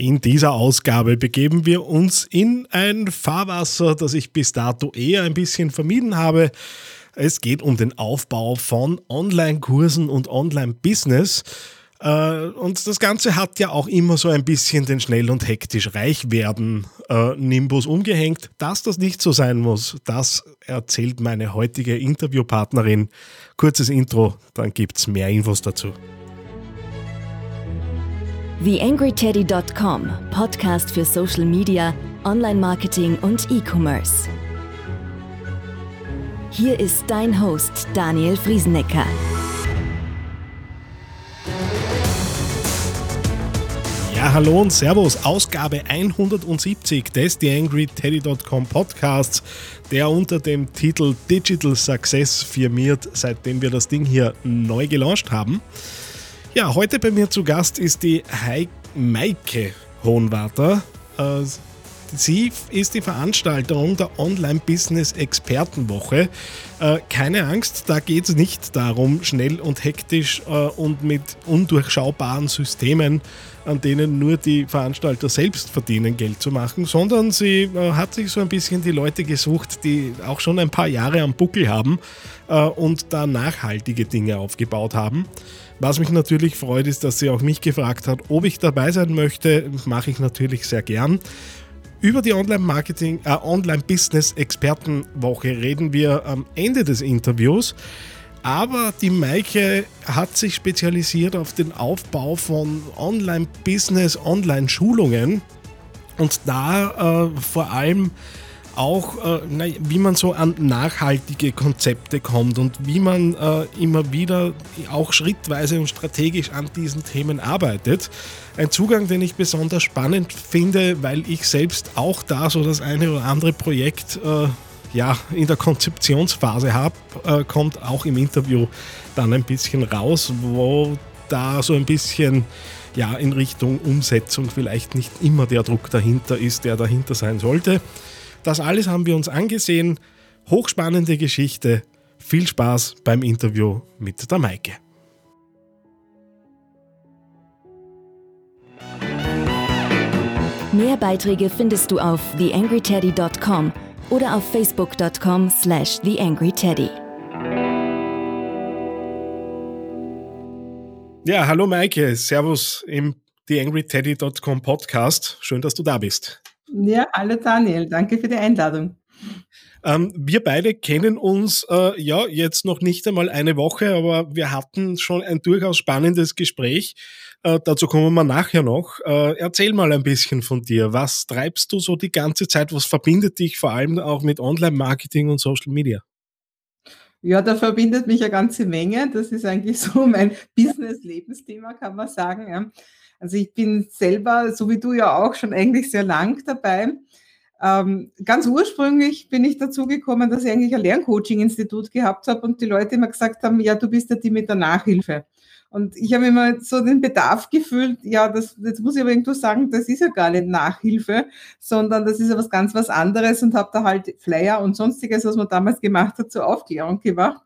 In dieser Ausgabe begeben wir uns in ein Fahrwasser, das ich bis dato eher ein bisschen vermieden habe. Es geht um den Aufbau von Online-Kursen und Online-Business. Äh, und das Ganze hat ja auch immer so ein bisschen den schnell und hektisch reich werden äh, Nimbus umgehängt. Dass das nicht so sein muss, das erzählt meine heutige Interviewpartnerin. Kurzes Intro, dann gibt es mehr Infos dazu. TheAngryTeddy.com, Podcast für Social Media, Online-Marketing und E-Commerce. Hier ist dein Host Daniel Friesenecker. Ja, hallo und Servus, Ausgabe 170 des TheAngryTeddy.com Podcasts, der unter dem Titel Digital Success firmiert, seitdem wir das Ding hier neu gelauncht haben. Ja, heute bei mir zu Gast ist die Heik Maike Hohenwarter. Äh, sie ist die Veranstalterin der Online-Business-Expertenwoche. Äh, keine Angst, da geht es nicht darum, schnell und hektisch äh, und mit undurchschaubaren Systemen, an denen nur die Veranstalter selbst verdienen, Geld zu machen, sondern sie hat sich so ein bisschen die Leute gesucht, die auch schon ein paar Jahre am Buckel haben und da nachhaltige Dinge aufgebaut haben. Was mich natürlich freut, ist, dass sie auch mich gefragt hat, ob ich dabei sein möchte. Mache ich natürlich sehr gern. Über die Online-Marketing, äh, Online-Business-Expertenwoche reden wir am Ende des Interviews. Aber die Maike hat sich spezialisiert auf den Aufbau von Online-Business, Online-Schulungen und da äh, vor allem auch, äh, wie man so an nachhaltige Konzepte kommt und wie man äh, immer wieder auch schrittweise und strategisch an diesen Themen arbeitet. Ein Zugang, den ich besonders spannend finde, weil ich selbst auch da so das eine oder andere Projekt äh, ja, in der Konzeptionsphase habe, äh, kommt auch im Interview dann ein bisschen raus, wo da so ein bisschen ja, in Richtung Umsetzung vielleicht nicht immer der Druck dahinter ist, der dahinter sein sollte. Das alles haben wir uns angesehen. Hochspannende Geschichte. Viel Spaß beim Interview mit der Maike. Mehr Beiträge findest du auf theangryteddy.com oder auf facebook.com slash theangryteddy. Ja, hallo Maike, Servus im theangryteddy.com Podcast. Schön, dass du da bist. Ja, hallo Daniel, danke für die Einladung. Ähm, wir beide kennen uns äh, ja jetzt noch nicht einmal eine Woche, aber wir hatten schon ein durchaus spannendes Gespräch. Äh, dazu kommen wir nachher noch. Äh, erzähl mal ein bisschen von dir. Was treibst du so die ganze Zeit? Was verbindet dich vor allem auch mit Online-Marketing und Social Media? Ja, da verbindet mich eine ganze Menge. Das ist eigentlich so mein Business-Lebensthema, kann man sagen. Also ich bin selber, so wie du ja auch, schon eigentlich sehr lang dabei. Ähm, ganz ursprünglich bin ich dazu gekommen, dass ich eigentlich ein Lerncoaching-Institut gehabt habe und die Leute immer gesagt haben, ja, du bist ja die mit der Nachhilfe. Und ich habe immer so den Bedarf gefühlt, ja, das, jetzt muss ich aber irgendwo sagen, das ist ja gar nicht Nachhilfe, sondern das ist ja was ganz was anderes und habe da halt Flyer und sonstiges, was man damals gemacht hat, zur Aufklärung gemacht.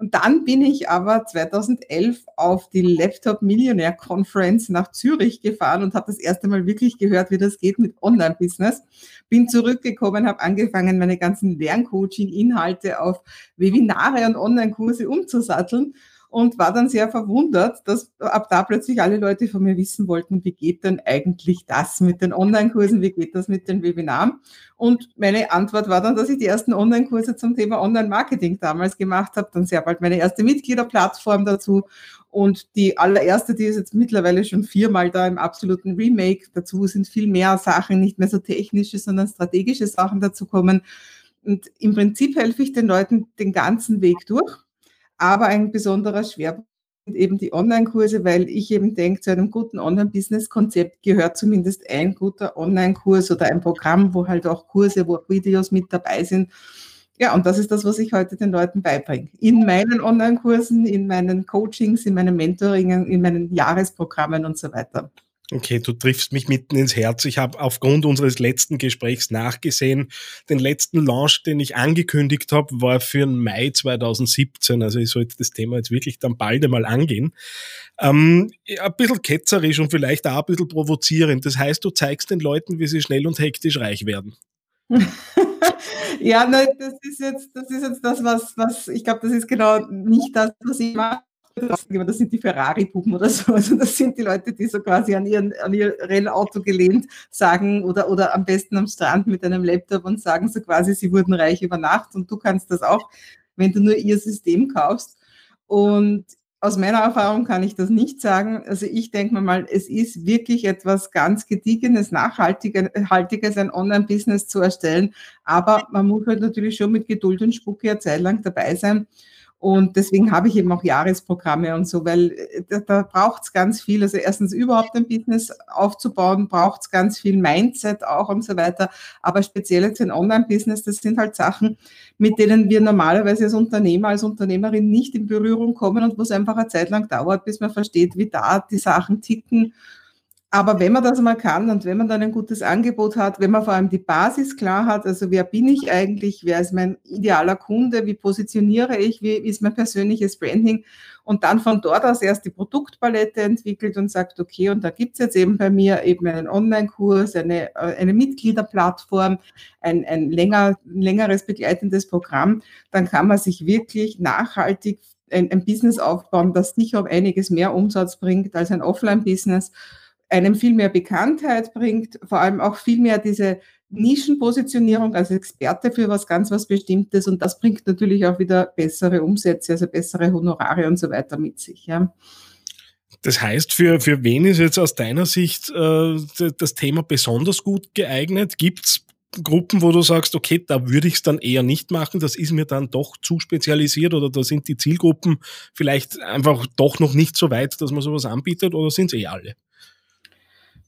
Und dann bin ich aber 2011 auf die Laptop Millionaire Conference nach Zürich gefahren und habe das erste Mal wirklich gehört, wie das geht mit Online-Business. Bin zurückgekommen, habe angefangen, meine ganzen Lerncoaching-Inhalte auf Webinare und Online-Kurse umzusatteln und war dann sehr verwundert, dass ab da plötzlich alle Leute von mir wissen wollten, wie geht denn eigentlich das mit den Online-Kursen, wie geht das mit den Webinaren? Und meine Antwort war dann, dass ich die ersten Online-Kurse zum Thema Online-Marketing damals gemacht habe, dann sehr bald meine erste Mitgliederplattform dazu und die allererste, die ist jetzt mittlerweile schon viermal da im absoluten Remake. Dazu sind viel mehr Sachen, nicht mehr so technische, sondern strategische Sachen dazu kommen. Und im Prinzip helfe ich den Leuten den ganzen Weg durch aber ein besonderer Schwerpunkt sind eben die Online-Kurse, weil ich eben denke, zu einem guten Online-Business-Konzept gehört zumindest ein guter Online-Kurs oder ein Programm, wo halt auch Kurse, wo auch Videos mit dabei sind. Ja, und das ist das, was ich heute den Leuten beibringe. In meinen Online-Kursen, in meinen Coachings, in meinen Mentoringen, in meinen Jahresprogrammen und so weiter. Okay, du triffst mich mitten ins Herz. Ich habe aufgrund unseres letzten Gesprächs nachgesehen. Den letzten Launch, den ich angekündigt habe, war für Mai 2017. Also ich sollte das Thema jetzt wirklich dann bald einmal angehen. Ähm, ein bisschen ketzerisch und vielleicht auch ein bisschen provozierend. Das heißt, du zeigst den Leuten, wie sie schnell und hektisch reich werden. ja, nein, das ist jetzt, das ist jetzt das, was, was ich glaube, das ist genau nicht das, was ich mache das sind die Ferrari-Puppen oder so. Also das sind die Leute, die so quasi an, ihren, an ihr Rennauto gelehnt sagen oder, oder am besten am Strand mit einem Laptop und sagen so quasi, sie wurden reich über Nacht und du kannst das auch, wenn du nur ihr System kaufst. Und aus meiner Erfahrung kann ich das nicht sagen. Also ich denke mir mal, es ist wirklich etwas ganz Gediegenes, Nachhaltiges, ein Online-Business zu erstellen. Aber man muss halt natürlich schon mit Geduld und Spucke eine Zeit lang dabei sein. Und deswegen habe ich eben auch Jahresprogramme und so, weil äh, da, da braucht es ganz viel. Also erstens überhaupt ein Business aufzubauen, braucht es ganz viel Mindset auch und so weiter. Aber speziell jetzt ein Online-Business, das sind halt Sachen, mit denen wir normalerweise als Unternehmer, als Unternehmerin nicht in Berührung kommen und wo es einfach eine Zeit lang dauert, bis man versteht, wie da die Sachen ticken aber wenn man das mal kann und wenn man dann ein gutes Angebot hat, wenn man vor allem die Basis klar hat, also wer bin ich eigentlich, wer ist mein idealer Kunde, wie positioniere ich, wie ist mein persönliches Branding und dann von dort aus erst die Produktpalette entwickelt und sagt, okay, und da gibt's jetzt eben bei mir eben einen Online-Kurs, eine, äh, eine Mitgliederplattform, ein, ein länger, längeres begleitendes Programm, dann kann man sich wirklich nachhaltig ein, ein Business aufbauen, das sicher um einiges mehr Umsatz bringt als ein Offline-Business einem viel mehr Bekanntheit bringt, vor allem auch viel mehr diese Nischenpositionierung als Experte für was ganz was Bestimmtes und das bringt natürlich auch wieder bessere Umsätze, also bessere Honorare und so weiter mit sich. Ja. Das heißt, für, für wen ist jetzt aus deiner Sicht äh, das Thema besonders gut geeignet? Gibt es Gruppen, wo du sagst, okay, da würde ich es dann eher nicht machen, das ist mir dann doch zu spezialisiert oder da sind die Zielgruppen vielleicht einfach doch noch nicht so weit, dass man sowas anbietet oder sind es eh alle?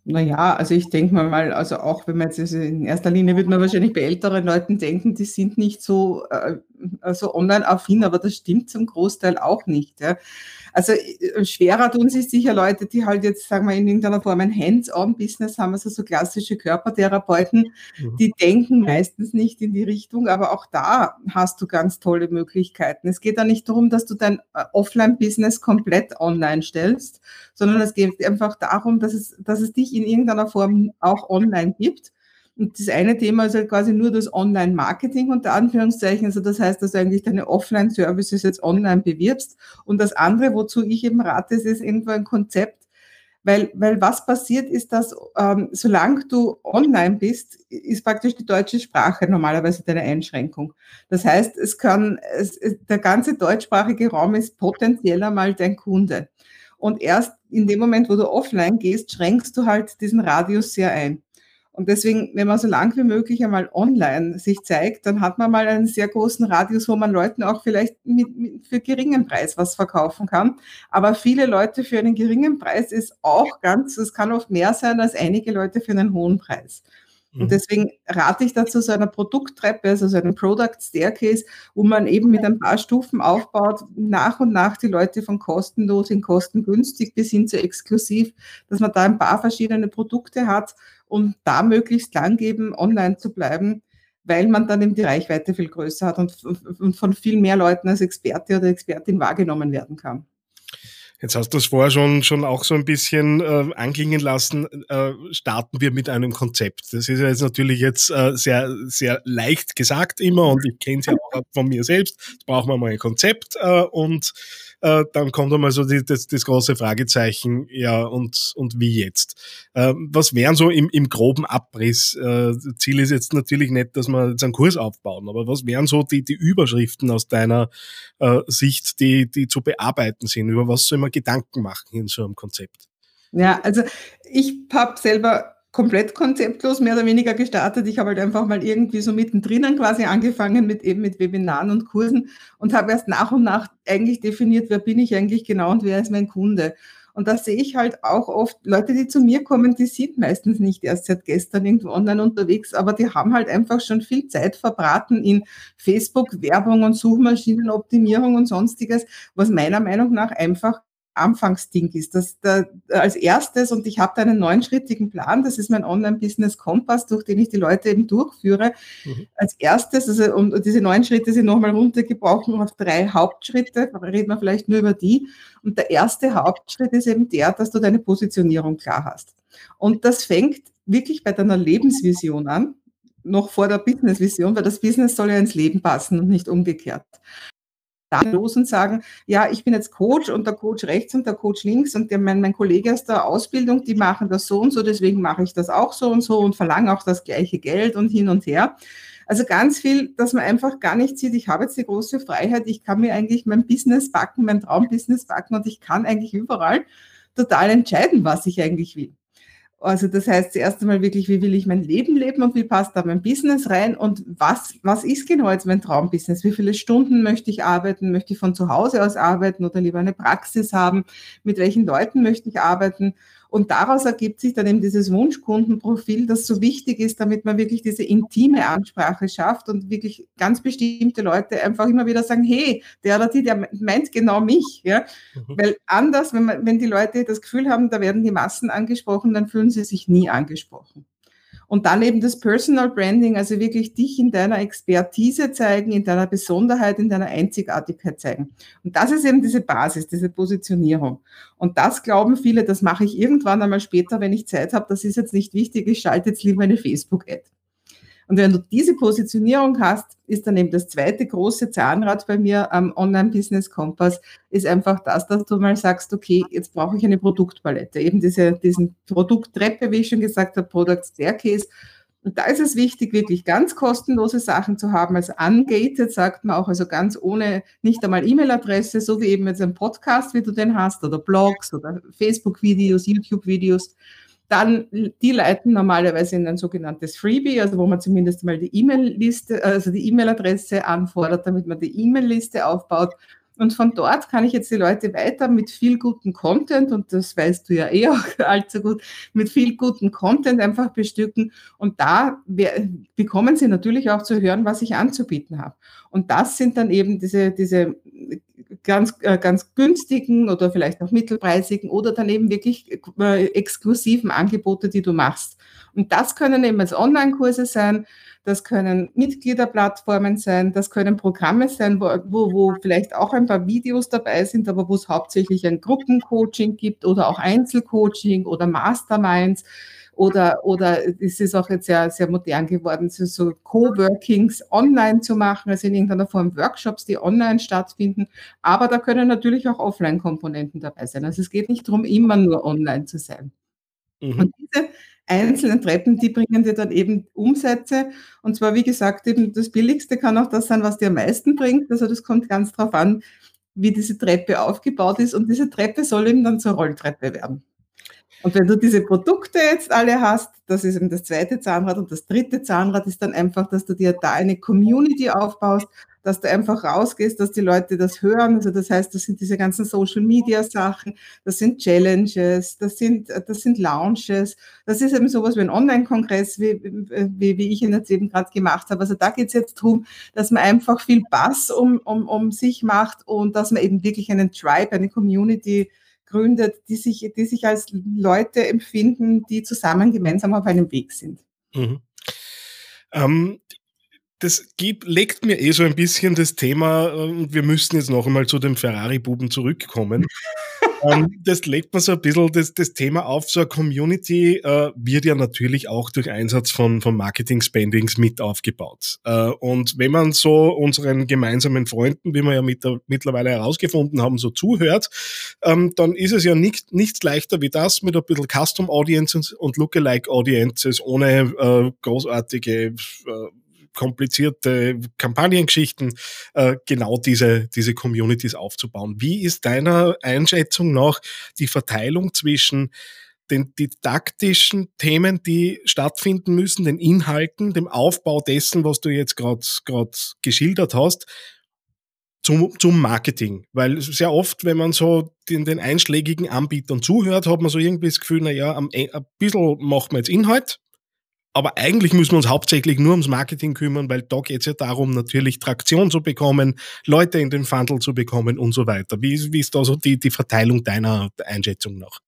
Naja, also ich denke mal, also auch wenn man jetzt also in erster Linie würde man wahrscheinlich bei älteren Leuten denken, die sind nicht so, äh, so online-affin, aber das stimmt zum Großteil auch nicht. Ja. Also äh, schwerer tun sich sicher Leute, die halt jetzt, sagen wir, in irgendeiner Form ein Hands-on-Business haben, also so klassische Körpertherapeuten, mhm. die denken meistens nicht in die Richtung, aber auch da hast du ganz tolle Möglichkeiten. Es geht da nicht darum, dass du dein äh, Offline-Business komplett online stellst, sondern es geht einfach darum, dass es, dass es dich in irgendeiner Form auch online gibt und das eine Thema ist halt quasi nur das Online-Marketing unter Anführungszeichen. Also das heißt, dass du eigentlich deine Offline-Services jetzt online bewirbst. Und das andere, wozu ich eben rate, ist, ist irgendwo ein Konzept, weil, weil was passiert ist, dass ähm, solange du online bist, ist praktisch die deutsche Sprache normalerweise deine Einschränkung. Das heißt, es kann, es, der ganze deutschsprachige Raum ist potenziell einmal dein Kunde. Und erst in dem Moment, wo du offline gehst, schränkst du halt diesen Radius sehr ein. Und deswegen, wenn man so lang wie möglich einmal online sich zeigt, dann hat man mal einen sehr großen Radius, wo man Leuten auch vielleicht mit, mit, für geringen Preis was verkaufen kann. Aber viele Leute für einen geringen Preis ist auch ganz, es kann oft mehr sein als einige Leute für einen hohen Preis. Und mhm. deswegen rate ich dazu so einer Produkttreppe, also so einem Product Staircase, wo man eben mit ein paar Stufen aufbaut, nach und nach die Leute von kostenlos in kostengünstig bis hin zu exklusiv, dass man da ein paar verschiedene Produkte hat und da möglichst lang eben online zu bleiben, weil man dann eben die Reichweite viel größer hat und, und von viel mehr Leuten als Experte oder Expertin wahrgenommen werden kann. Jetzt hast du es vorher schon, schon auch so ein bisschen äh, anklingen lassen. Äh, starten wir mit einem Konzept. Das ist ja jetzt natürlich jetzt äh, sehr, sehr leicht gesagt immer und ich kenne es ja auch von mir selbst. Jetzt brauchen wir mal ein Konzept äh, und äh, dann kommt einmal so die, das, das große Fragezeichen, ja, und, und wie jetzt? Äh, was wären so im, im groben Abriss? Äh, Ziel ist jetzt natürlich nicht, dass wir jetzt einen Kurs aufbauen, aber was wären so die, die Überschriften aus deiner äh, Sicht, die, die zu bearbeiten sind? Über was soll man Gedanken machen in so einem Konzept? Ja, also ich habe selber komplett konzeptlos mehr oder weniger gestartet. Ich habe halt einfach mal irgendwie so mittendrin quasi angefangen mit eben mit Webinaren und Kursen und habe erst nach und nach eigentlich definiert, wer bin ich eigentlich genau und wer ist mein Kunde. Und da sehe ich halt auch oft Leute, die zu mir kommen, die sind meistens nicht erst seit gestern irgendwo online unterwegs, aber die haben halt einfach schon viel Zeit verbraten in Facebook-Werbung und Suchmaschinenoptimierung und sonstiges, was meiner Meinung nach einfach Anfangsding ist. Das da, als erstes, und ich habe da einen neunschrittigen Plan, das ist mein Online-Business-Kompass, durch den ich die Leute eben durchführe. Mhm. Als erstes, also und diese neun Schritte sind nochmal runtergebrochen auf drei Hauptschritte, reden wir vielleicht nur über die. Und der erste Hauptschritt ist eben der, dass du deine Positionierung klar hast. Und das fängt wirklich bei deiner Lebensvision an, noch vor der Business-Vision, weil das Business soll ja ins Leben passen und nicht umgekehrt los und sagen, ja, ich bin jetzt Coach und der Coach rechts und der Coach links und der, mein, mein Kollege aus der Ausbildung, die machen das so und so, deswegen mache ich das auch so und so und verlange auch das gleiche Geld und hin und her. Also ganz viel, dass man einfach gar nicht sieht, ich habe jetzt die große Freiheit, ich kann mir eigentlich mein Business backen, mein Traumbusiness backen und ich kann eigentlich überall total entscheiden, was ich eigentlich will. Also das heißt zuerst einmal wirklich, wie will ich mein Leben leben und wie passt da mein Business rein und was, was ist genau jetzt mein Traumbusiness? Wie viele Stunden möchte ich arbeiten? Möchte ich von zu Hause aus arbeiten oder lieber eine Praxis haben? Mit welchen Leuten möchte ich arbeiten? Und daraus ergibt sich dann eben dieses Wunschkundenprofil, das so wichtig ist, damit man wirklich diese intime Ansprache schafft und wirklich ganz bestimmte Leute einfach immer wieder sagen, hey, der oder die, der meint genau mich. Ja? Mhm. Weil anders, wenn, man, wenn die Leute das Gefühl haben, da werden die Massen angesprochen, dann fühlen sie sich nie angesprochen. Und dann eben das Personal Branding, also wirklich dich in deiner Expertise zeigen, in deiner Besonderheit, in deiner Einzigartigkeit zeigen. Und das ist eben diese Basis, diese Positionierung. Und das glauben viele, das mache ich irgendwann einmal später, wenn ich Zeit habe. Das ist jetzt nicht wichtig, ich schalte jetzt lieber eine Facebook-Ad. Und wenn du diese Positionierung hast, ist dann eben das zweite große Zahnrad bei mir am Online-Business-Kompass, ist einfach das, dass du mal sagst, okay, jetzt brauche ich eine Produktpalette, eben diese, diesen Produkttreppe, wie ich schon gesagt habe, Product Staircase. Und da ist es wichtig, wirklich ganz kostenlose Sachen zu haben, also ungated, sagt man auch, also ganz ohne, nicht einmal E-Mail-Adresse, so wie eben jetzt ein Podcast, wie du den hast, oder Blogs oder Facebook-Videos, YouTube-Videos dann, die leiten normalerweise in ein sogenanntes Freebie, also wo man zumindest mal die E-Mail-Liste, also die E-Mail-Adresse anfordert, damit man die E-Mail-Liste aufbaut. Und von dort kann ich jetzt die Leute weiter mit viel guten Content, und das weißt du ja eh auch allzu gut, mit viel guten Content einfach bestücken. Und da bekommen sie natürlich auch zu hören, was ich anzubieten habe. Und das sind dann eben diese, diese ganz, äh, ganz günstigen oder vielleicht auch mittelpreisigen oder dann eben wirklich äh, exklusiven Angebote, die du machst. Und das können eben als Online-Kurse sein, das können Mitgliederplattformen sein, das können Programme sein, wo, wo, wo vielleicht auch ein paar Videos dabei sind, aber wo es hauptsächlich ein Gruppencoaching gibt oder auch Einzelcoaching oder Masterminds. Oder, oder es ist auch jetzt sehr, sehr modern geworden, so, so Coworkings online zu machen, also in irgendeiner Form Workshops, die online stattfinden. Aber da können natürlich auch Offline-Komponenten dabei sein. Also es geht nicht darum, immer nur online zu sein. Mhm. Und diese einzelnen Treppen, die bringen dir dann eben Umsätze. Und zwar, wie gesagt, eben das Billigste kann auch das sein, was dir am meisten bringt. Also das kommt ganz drauf an, wie diese Treppe aufgebaut ist. Und diese Treppe soll eben dann zur Rolltreppe werden. Und wenn du diese Produkte jetzt alle hast, das ist eben das zweite Zahnrad und das dritte Zahnrad ist dann einfach, dass du dir da eine Community aufbaust, dass du einfach rausgehst, dass die Leute das hören. Also das heißt, das sind diese ganzen Social Media Sachen, das sind Challenges, das sind, das sind Launches, das ist eben sowas wie ein Online-Kongress, wie, wie, wie ich ihn jetzt eben gerade gemacht habe. Also da geht es jetzt darum, dass man einfach viel Bass um, um, um sich macht und dass man eben wirklich einen Tribe, eine Community gründet, die sich, die sich als Leute empfinden, die zusammen gemeinsam auf einem Weg sind. Mhm. Ähm, das gibt, legt mir eh so ein bisschen das Thema, und wir müssen jetzt noch einmal zu dem Ferrari-Buben zurückkommen. ähm, das legt mir so ein bisschen das, das Thema auf. So eine Community äh, wird ja natürlich auch durch Einsatz von, von Marketing-Spendings mit aufgebaut. Äh, und wenn man so unseren gemeinsamen Freunden, wie wir ja mit mittlerweile herausgefunden haben, so zuhört, ähm, dann ist es ja nicht, nichts leichter wie das mit ein bisschen Custom Audiences und Lookalike Audiences ohne äh, großartige äh, komplizierte Kampagnengeschichten, äh, genau diese, diese Communities aufzubauen. Wie ist deiner Einschätzung nach die Verteilung zwischen den didaktischen Themen, die stattfinden müssen, den Inhalten, dem Aufbau dessen, was du jetzt gerade geschildert hast, zum, zum Marketing. Weil sehr oft, wenn man so den, den einschlägigen Anbietern zuhört, hat man so irgendwie das Gefühl, naja, ein bisschen macht man jetzt Inhalt, aber eigentlich müssen wir uns hauptsächlich nur ums Marketing kümmern, weil da geht es ja darum, natürlich Traktion zu bekommen, Leute in den Funnel zu bekommen und so weiter. Wie, wie ist da so die, die Verteilung deiner Einschätzung nach?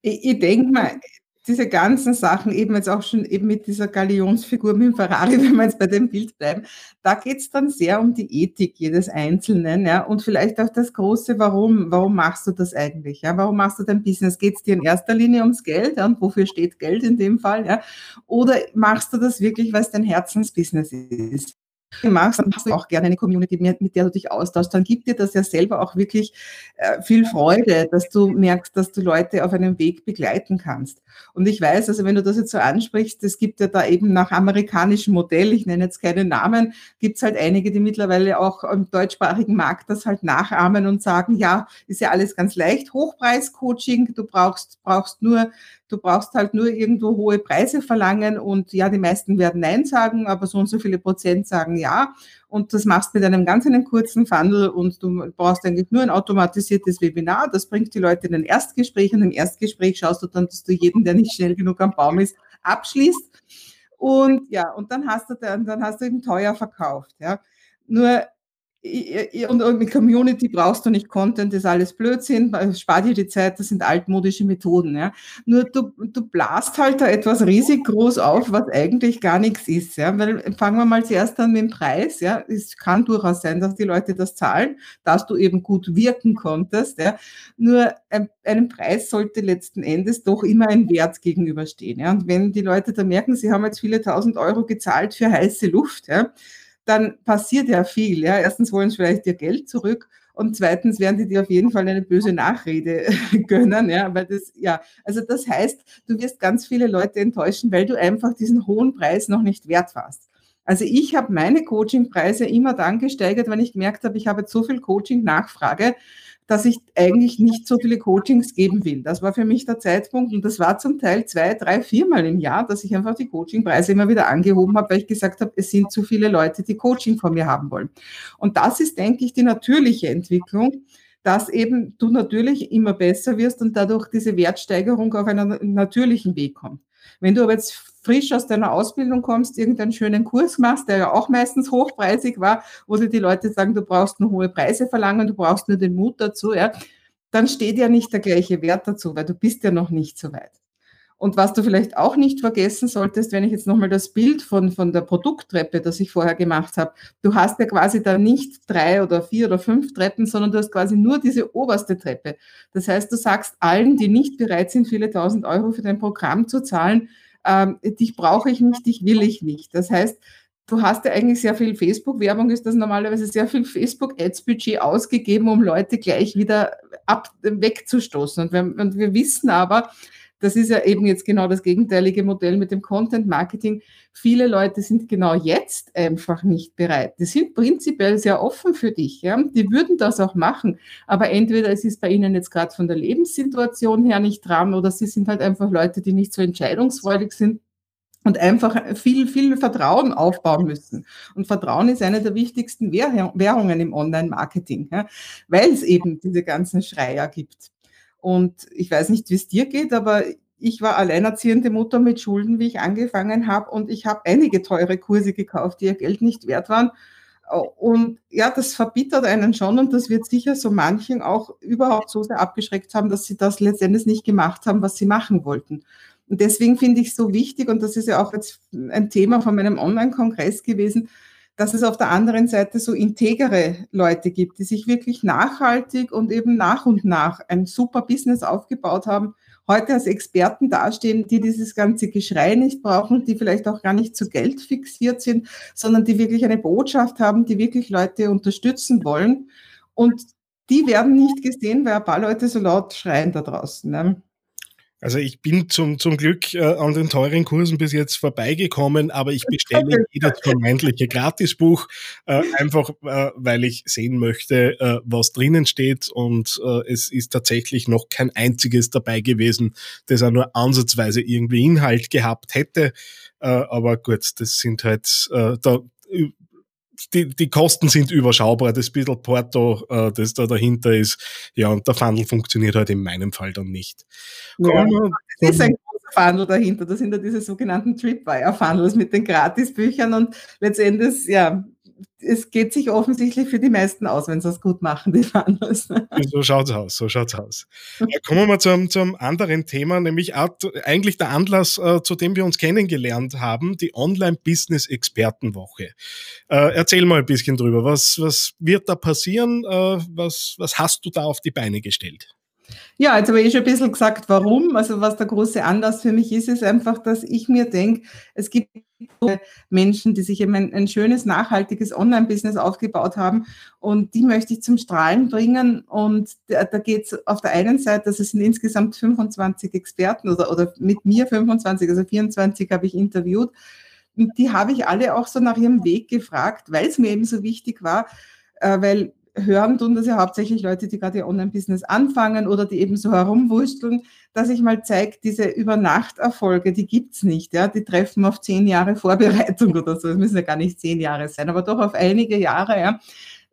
Ich, ich denke mal, diese ganzen Sachen, eben jetzt auch schon eben mit dieser Galionsfigur mit dem Ferrari, wenn wir jetzt bei dem Bild bleiben, da geht es dann sehr um die Ethik jedes Einzelnen, ja, und vielleicht auch das große Warum, warum machst du das eigentlich, ja, warum machst du dein Business? Geht es dir in erster Linie ums Geld, ja, und wofür steht Geld in dem Fall, ja, oder machst du das wirklich, weil es dein Herzensbusiness ist? Machst, dann hast du auch gerne eine Community, mit der du dich austauschst. Dann gibt dir das ja selber auch wirklich äh, viel Freude, dass du merkst, dass du Leute auf einem Weg begleiten kannst. Und ich weiß, also wenn du das jetzt so ansprichst, es gibt ja da eben nach amerikanischem Modell, ich nenne jetzt keine Namen, gibt es halt einige, die mittlerweile auch im deutschsprachigen Markt das halt nachahmen und sagen, ja, ist ja alles ganz leicht, Hochpreis-Coaching, du brauchst, brauchst nur Du brauchst halt nur irgendwo hohe Preise verlangen und ja, die meisten werden Nein sagen, aber so und so viele Prozent sagen Ja. Und das machst mit einem ganz einen kurzen Funnel und du brauchst eigentlich nur ein automatisiertes Webinar. Das bringt die Leute in ein Erstgespräch und im Erstgespräch schaust du dann, dass du jeden, der nicht schnell genug am Baum ist, abschließt. Und ja, und dann hast du dann, dann hast du eben teuer verkauft. Ja. Nur und mit Community brauchst du nicht Content, das ist alles Blödsinn, spar dir die Zeit, das sind altmodische Methoden. Ja. Nur du, du blast halt da etwas riesig groß auf, was eigentlich gar nichts ist. Ja. Weil fangen wir mal zuerst an mit dem Preis. Ja. Es kann durchaus sein, dass die Leute das zahlen, dass du eben gut wirken konntest. Ja. Nur einem Preis sollte letzten Endes doch immer ein Wert gegenüberstehen. Ja. Und wenn die Leute da merken, sie haben jetzt viele tausend Euro gezahlt für heiße Luft, ja, dann passiert ja viel. Ja. Erstens wollen sie vielleicht ihr Geld zurück und zweitens werden die dir auf jeden Fall eine böse Nachrede gönnen. Ja, weil das, ja, also das heißt, du wirst ganz viele Leute enttäuschen, weil du einfach diesen hohen Preis noch nicht wert warst. Also ich habe meine Coachingpreise immer dann gesteigert, wenn ich gemerkt habe, ich habe so viel Coaching-Nachfrage, dass ich eigentlich nicht so viele Coachings geben will. Das war für mich der Zeitpunkt und das war zum Teil zwei, drei, viermal im Jahr, dass ich einfach die Coachingpreise immer wieder angehoben habe, weil ich gesagt habe, es sind zu viele Leute, die Coaching von mir haben wollen. Und das ist, denke ich, die natürliche Entwicklung, dass eben du natürlich immer besser wirst und dadurch diese Wertsteigerung auf einen natürlichen Weg kommt. Wenn du aber jetzt frisch aus deiner Ausbildung kommst, irgendeinen schönen Kurs machst, der ja auch meistens hochpreisig war, wo dir die Leute sagen, du brauchst nur hohe Preise verlangen, du brauchst nur den Mut dazu, ja, dann steht ja nicht der gleiche Wert dazu, weil du bist ja noch nicht so weit. Und was du vielleicht auch nicht vergessen solltest, wenn ich jetzt nochmal das Bild von, von der Produkttreppe, das ich vorher gemacht habe, du hast ja quasi da nicht drei oder vier oder fünf Treppen, sondern du hast quasi nur diese oberste Treppe. Das heißt, du sagst allen, die nicht bereit sind, viele tausend Euro für dein Programm zu zahlen, ähm, dich brauche ich nicht, dich will ich nicht. Das heißt, du hast ja eigentlich sehr viel Facebook-Werbung, ist das normalerweise sehr viel Facebook-Ads-Budget ausgegeben, um Leute gleich wieder ab, wegzustoßen. Und wir, und wir wissen aber, das ist ja eben jetzt genau das gegenteilige Modell mit dem Content Marketing. Viele Leute sind genau jetzt einfach nicht bereit. Die sind prinzipiell sehr offen für dich. Ja? Die würden das auch machen. Aber entweder es ist bei ihnen jetzt gerade von der Lebenssituation her nicht dran oder sie sind halt einfach Leute, die nicht so entscheidungsfreudig sind und einfach viel, viel Vertrauen aufbauen müssen. Und Vertrauen ist eine der wichtigsten Währungen im Online-Marketing, ja? weil es eben diese ganzen Schreier gibt. Und ich weiß nicht, wie es dir geht, aber ich war alleinerziehende Mutter mit Schulden, wie ich angefangen habe. Und ich habe einige teure Kurse gekauft, die ihr Geld nicht wert waren. Und ja, das verbittert einen schon und das wird sicher so manchen auch überhaupt so sehr abgeschreckt haben, dass sie das letztendlich nicht gemacht haben, was sie machen wollten. Und deswegen finde ich es so wichtig, und das ist ja auch jetzt ein Thema von meinem Online-Kongress gewesen, dass es auf der anderen Seite so integere Leute gibt, die sich wirklich nachhaltig und eben nach und nach ein super Business aufgebaut haben, heute als Experten dastehen, die dieses ganze Geschrei nicht brauchen, die vielleicht auch gar nicht zu Geld fixiert sind, sondern die wirklich eine Botschaft haben, die wirklich Leute unterstützen wollen. Und die werden nicht gesehen, weil ein paar Leute so laut schreien da draußen. Ne? Also ich bin zum, zum Glück äh, an den teuren Kursen bis jetzt vorbeigekommen, aber ich bestelle jedes vermeintliche Gratisbuch, äh, einfach äh, weil ich sehen möchte, äh, was drinnen steht. Und äh, es ist tatsächlich noch kein einziges dabei gewesen, das auch nur ansatzweise irgendwie Inhalt gehabt hätte. Äh, aber gut, das sind halt äh, da die, die Kosten sind überschaubar, das bisschen Porto, äh, das da dahinter ist. Ja, und der Funnel funktioniert halt in meinem Fall dann nicht. Ja, das ist ein großer Funnel dahinter. Das sind ja diese sogenannten Tripwire-Funnels mit den Gratisbüchern und letztendlich, ja, es geht sich offensichtlich für die meisten aus, wenn sie es gut machen, die Funnels. So schaut's aus, so schaut's aus. Ja, kommen wir mal zum, zum anderen Thema, nämlich eigentlich der Anlass, äh, zu dem wir uns kennengelernt haben, die Online-Business-Expertenwoche. Äh, erzähl mal ein bisschen drüber. Was, was wird da passieren? Äh, was, was hast du da auf die Beine gestellt? Ja, jetzt habe ich schon ein bisschen gesagt, warum. Also was der große Anlass für mich ist, ist einfach, dass ich mir denke, es gibt Menschen, die sich eben ein, ein schönes, nachhaltiges Online-Business aufgebaut haben und die möchte ich zum Strahlen bringen. Und da, da geht es auf der einen Seite, dass es sind insgesamt 25 Experten oder, oder mit mir 25, also 24 habe ich interviewt. Und die habe ich alle auch so nach ihrem Weg gefragt, weil es mir eben so wichtig war, äh, weil hören tun das ja hauptsächlich Leute, die gerade ihr Online-Business anfangen oder die eben so herumwursteln, dass ich mal zeige, diese Übernachterfolge, die gibt's nicht. Ja? Die treffen auf zehn Jahre Vorbereitung oder so. Es müssen ja gar nicht zehn Jahre sein, aber doch auf einige Jahre. Ja?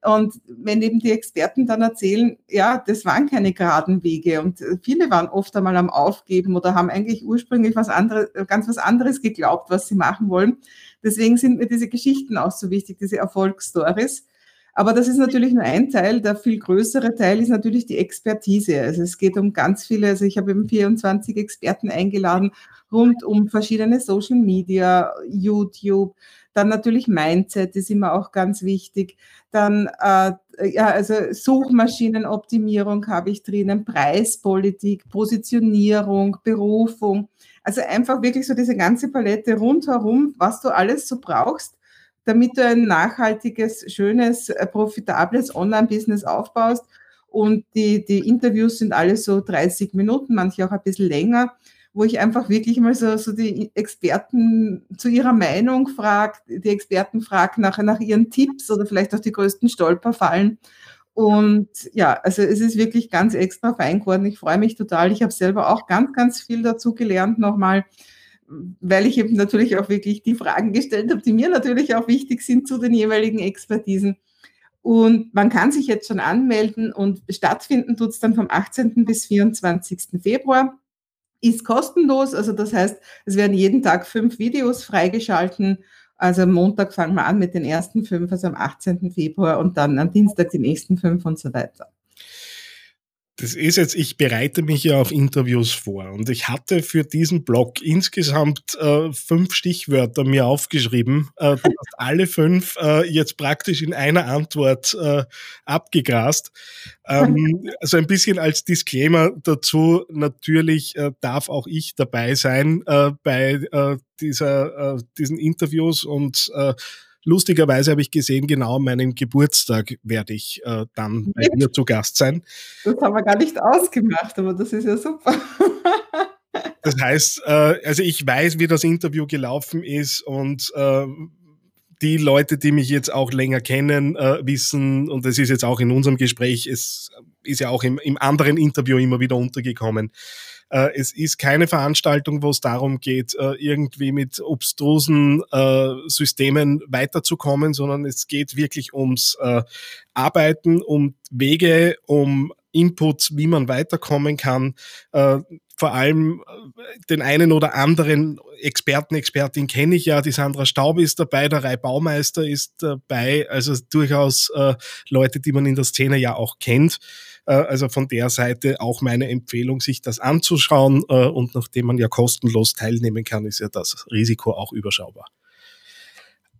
Und wenn eben die Experten dann erzählen, ja, das waren keine geraden Wege und viele waren oft einmal am Aufgeben oder haben eigentlich ursprünglich was anderes, ganz was anderes geglaubt, was sie machen wollen. Deswegen sind mir diese Geschichten auch so wichtig, diese Erfolgsstories aber das ist natürlich nur ein Teil. Der viel größere Teil ist natürlich die Expertise. Also es geht um ganz viele, also ich habe eben 24 Experten eingeladen rund um verschiedene Social Media, YouTube, dann natürlich Mindset ist immer auch ganz wichtig. Dann äh, ja, also Suchmaschinenoptimierung habe ich drinnen, Preispolitik, Positionierung, Berufung. Also einfach wirklich so diese ganze Palette rundherum, was du alles so brauchst, damit du ein nachhaltiges, schönes, äh, profitables Online-Business aufbaust. Und die, die Interviews sind alle so 30 Minuten, manche auch ein bisschen länger, wo ich einfach wirklich mal so, so die Experten zu ihrer Meinung frage, die Experten fragen nach, nach ihren Tipps oder vielleicht auch die größten Stolperfallen. Und ja, also es ist wirklich ganz extra fein geworden. Ich freue mich total. Ich habe selber auch ganz, ganz viel dazu gelernt nochmal weil ich eben natürlich auch wirklich die Fragen gestellt habe, die mir natürlich auch wichtig sind zu den jeweiligen Expertisen. Und man kann sich jetzt schon anmelden und stattfinden tut es dann vom 18. bis 24. Februar. Ist kostenlos, also das heißt, es werden jeden Tag fünf Videos freigeschalten. Also am Montag fangen wir an mit den ersten fünf, also am 18. Februar und dann am Dienstag die nächsten fünf und so weiter. Das ist jetzt, ich bereite mich ja auf Interviews vor und ich hatte für diesen Blog insgesamt äh, fünf Stichwörter mir aufgeschrieben. Äh, du hast alle fünf äh, jetzt praktisch in einer Antwort äh, abgegrast. Ähm, also ein bisschen als Disclaimer dazu, natürlich äh, darf auch ich dabei sein äh, bei dieser, diesen Interviews und Lustigerweise habe ich gesehen, genau an meinem Geburtstag werde ich äh, dann bei dir zu Gast sein. Das haben wir gar nicht ausgemacht, aber das ist ja super. das heißt, äh, also ich weiß, wie das Interview gelaufen ist und äh, die Leute, die mich jetzt auch länger kennen, äh, wissen, und das ist jetzt auch in unserem Gespräch, es ist ja auch im, im anderen Interview immer wieder untergekommen, es ist keine Veranstaltung, wo es darum geht, äh, irgendwie mit obstrusen äh, Systemen weiterzukommen, sondern es geht wirklich ums Arbeiten, um Wege, um Inputs, wie man weiterkommen kann. vor allem den einen oder anderen Experten, Expertin kenne ich ja. Die Sandra Staub ist dabei, der Rai Baumeister ist dabei. Also durchaus Leute, die man in der Szene ja auch kennt. Äh, also von der Seite auch meine Empfehlung, sich das anzuschauen. Äh, und nachdem man ja kostenlos teilnehmen kann, ist ja das Risiko auch überschaubar.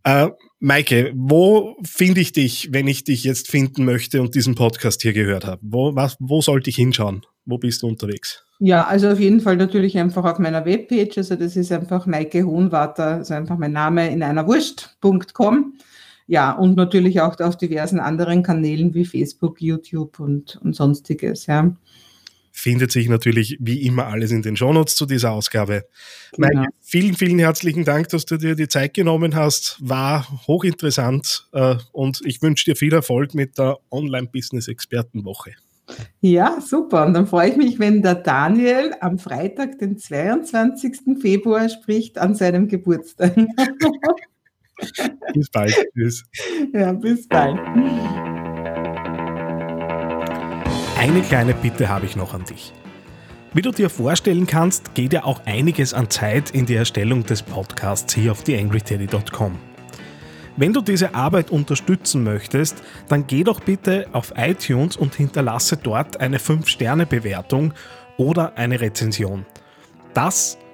Äh, Maike, wo finde ich dich, wenn ich dich jetzt finden möchte und diesen Podcast hier gehört habe? Wo, was, wo sollte ich hinschauen? Wo bist du unterwegs? Ja, also auf jeden Fall natürlich einfach auf meiner Webpage. Also das ist einfach Maike Hohenwarter, also einfach mein Name in einer Wurst.com ja, und natürlich auch auf diversen anderen Kanälen wie Facebook, YouTube und, und sonstiges, ja. Findet sich natürlich wie immer alles in den Shownotes zu dieser Ausgabe. Genau. Meine, vielen, vielen herzlichen Dank, dass du dir die Zeit genommen hast. War hochinteressant äh, und ich wünsche dir viel Erfolg mit der Online-Business-Expertenwoche. Ja, super. Und dann freue ich mich, wenn der Daniel am Freitag, den 22. Februar, spricht an seinem Geburtstag. bis bald. Tschüss. Ja, bis bald. Eine kleine Bitte habe ich noch an dich. Wie du dir vorstellen kannst, geht ja auch einiges an Zeit in die Erstellung des Podcasts hier auf theangryteddy.com. Wenn du diese Arbeit unterstützen möchtest, dann geh doch bitte auf iTunes und hinterlasse dort eine 5-Sterne-Bewertung oder eine Rezension. Das